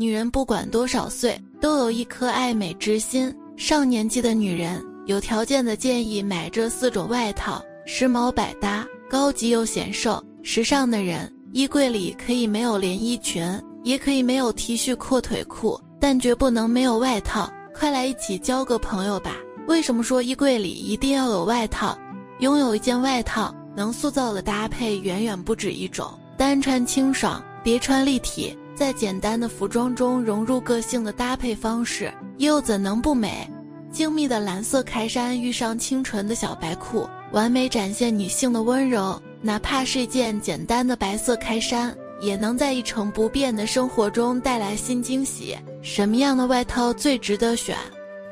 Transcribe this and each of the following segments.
女人不管多少岁，都有一颗爱美之心。上年纪的女人，有条件的建议买这四种外套，时髦百搭，高级又显瘦。时尚的人，衣柜里可以没有连衣裙，也可以没有 T 恤阔腿裤，但绝不能没有外套。快来一起交个朋友吧！为什么说衣柜里一定要有外套？拥有一件外套，能塑造的搭配远远不止一种。单穿清爽，叠穿立体，在简单的服装中融入个性的搭配方式，又怎能不美？精密的蓝色开衫遇上清纯的小白裤，完美展现女性的温柔。哪怕是一件简单的白色开衫，也能在一成不变的生活中带来新惊喜。什么样的外套最值得选？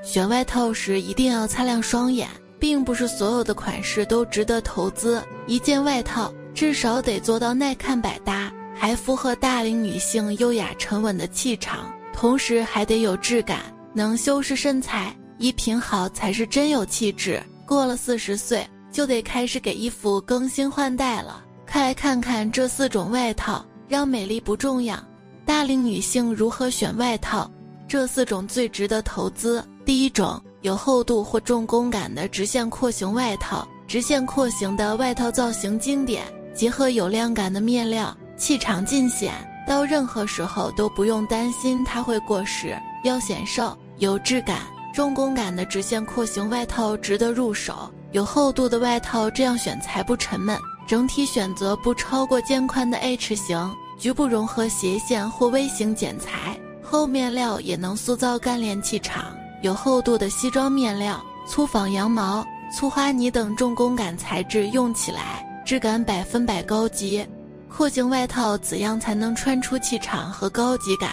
选外套时一定要擦亮双眼，并不是所有的款式都值得投资。一件外套至少得做到耐看百搭，还符合大龄女性优雅沉稳的气场，同时还得有质感，能修饰身材。衣品好才是真有气质。过了四十岁，就得开始给衣服更新换代了。快来看看这四种外套，让美丽不重要。大龄女性如何选外套？这四种最值得投资。第一种有厚度或重工感的直线廓形外套，直线廓形的外套造型经典，结合有亮感的面料，气场尽显，到任何时候都不用担心它会过时。要显瘦有质感，重工感的直线廓形外套值得入手。有厚度的外套这样选才不沉闷。整体选择不超过肩宽的 H 型。局部融合斜线或微型剪裁，厚面料也能塑造干练气场。有厚度的西装面料，粗纺羊毛、粗花呢等重工感材质，用起来质感百分百高级。廓形外套怎样才能穿出气场和高级感？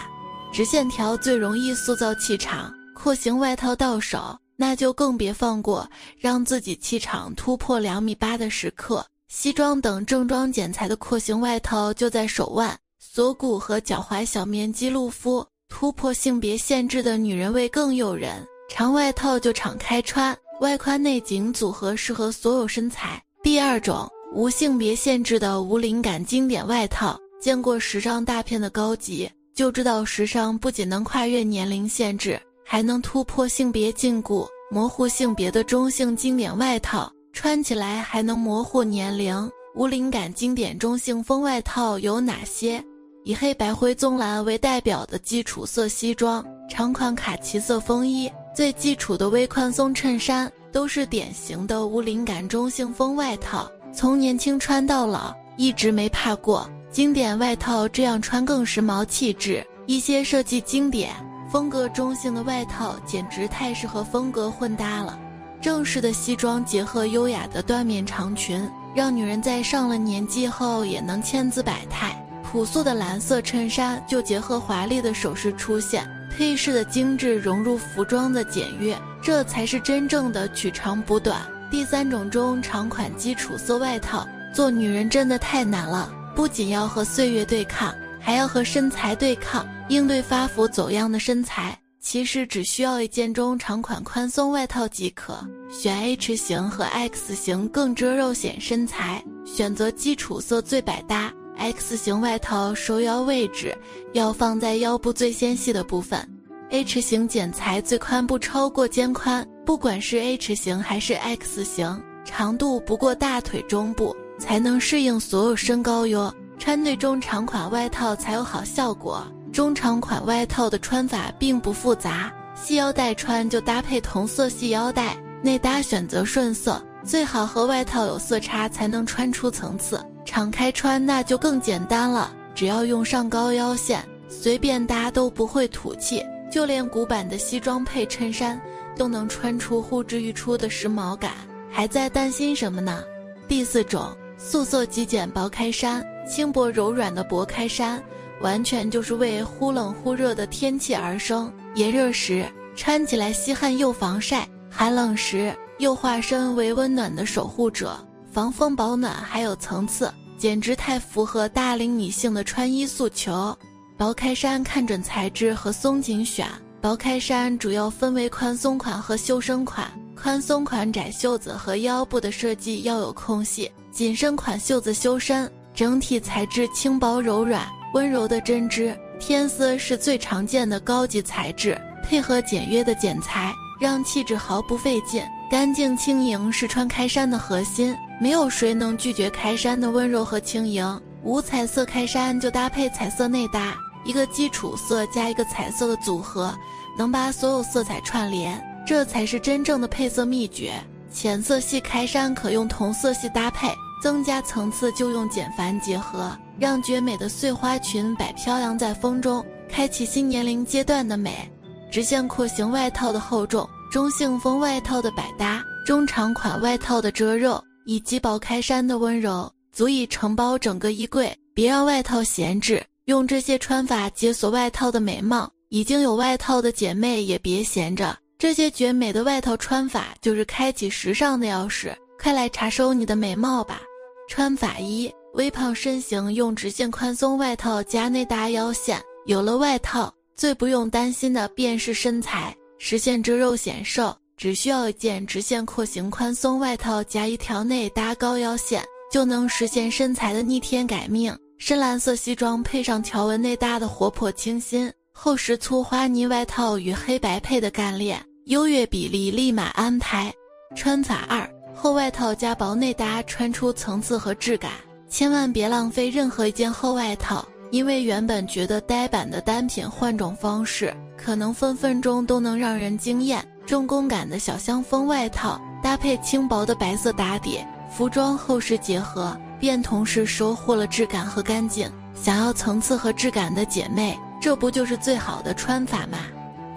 直线条最容易塑造气场，廓形外套到手，那就更别放过让自己气场突破两米八的时刻。西装等正装剪裁的廓形外套就在手腕、锁骨和脚踝小面积露肤，突破性别限制的女人味更诱人。长外套就敞开穿，外宽内紧组合适合所有身材。第二种无性别限制的无灵感经典外套，见过时尚大片的高级就知道，时尚不仅能跨越年龄限制，还能突破性别禁锢，模糊性别的中性经典外套。穿起来还能模糊年龄，无灵感经典中性风外套有哪些？以黑白灰棕蓝为代表的基础色西装，长款卡其色风衣，最基础的微宽松衬衫，都是典型的无灵感中性风外套。从年轻穿到老，一直没怕过。经典外套这样穿更时髦气质。一些设计经典、风格中性的外套，简直太适合风格混搭了。正式的西装结合优雅的缎面长裙，让女人在上了年纪后也能千姿百态。朴素的蓝色衬衫就结合华丽的首饰出现，配饰的精致融入服装的简约，这才是真正的取长补短。第三种中长款基础色外套，做女人真的太难了，不仅要和岁月对抗，还要和身材对抗，应对发福走样的身材。其实只需要一件中长款宽松外套即可，选 H 型和 X 型更遮肉显身材，选择基础色最百搭。X 型外套收腰位置要放在腰部最纤细的部分，H 型剪裁最宽不超过肩宽，不管是 H 型还是 X 型，长度不过大腿中部，才能适应所有身高哟。穿对中长款外套才有好效果。中长款外套的穿法并不复杂，系腰带穿就搭配同色系腰带，内搭选择顺色，最好和外套有色差才能穿出层次。敞开穿那就更简单了，只要用上高腰线，随便搭都不会土气，就连古板的西装配衬衫都能穿出呼之欲出的时髦感。还在担心什么呢？第四种素色极简薄开衫，轻薄柔软的薄开衫。完全就是为忽冷忽热的天气而生，炎热时穿起来吸汗又防晒，寒冷时又化身为温暖的守护者，防风保暖还有层次，简直太符合大龄女性的穿衣诉求。薄开衫看准材质和松紧选，薄开衫主要分为宽松款和修身款，宽松款窄袖子和腰部的设计要有空隙，紧身款袖子修身，整体材质轻薄柔软。温柔的针织天丝是最常见的高级材质，配合简约的剪裁，让气质毫不费劲。干净轻盈是穿开衫的核心，没有谁能拒绝开衫的温柔和轻盈。无彩色开衫就搭配彩色内搭，一个基础色加一个彩色的组合，能把所有色彩串联，这才是真正的配色秘诀。浅色系开衫可用同色系搭配，增加层次就用简繁结合，让绝美的碎花裙摆飘扬在风中，开启新年龄阶段的美。直线廓形外套的厚重。中性风外套的百搭，中长款外套的遮肉，以及薄开衫的温柔，足以承包整个衣柜。别让外套闲置，用这些穿法解锁外套的美貌。已经有外套的姐妹也别闲着，这些绝美的外套穿法就是开启时尚的钥匙。快来查收你的美貌吧！穿法一：微胖身形用直线宽松外套加内搭腰线。有了外套，最不用担心的便是身材。实现遮肉显瘦，只需要一件直线廓形宽松外套加一条内搭高腰线，就能实现身材的逆天改命。深蓝色西装配上条纹内搭的活泼清新，厚实粗花呢外套与黑白配的干练，优越比例立马安排。穿法二：厚外套加薄内搭，穿出层次和质感。千万别浪费任何一件厚外套，因为原本觉得呆板的单品，换种方式。可能分分钟都能让人惊艳。重工感的小香风外套搭配轻薄的白色打底，服装厚实结合，便同时收获了质感和干净。想要层次和质感的姐妹，这不就是最好的穿法吗？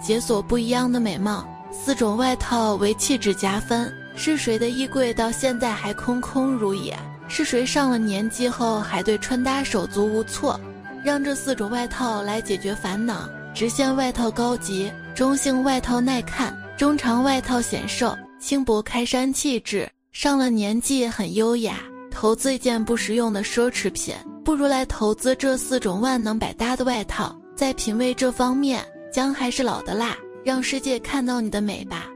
解锁不一样的美貌，四种外套为气质加分。是谁的衣柜到现在还空空如也？是谁上了年纪后还对穿搭手足无措？让这四种外套来解决烦恼。直线外套高级，中性外套耐看，中长外套显瘦，轻薄开衫气质。上了年纪很优雅，投资一件不实用的奢侈品，不如来投资这四种万能百搭的外套。在品味这方面，姜还是老的辣，让世界看到你的美吧。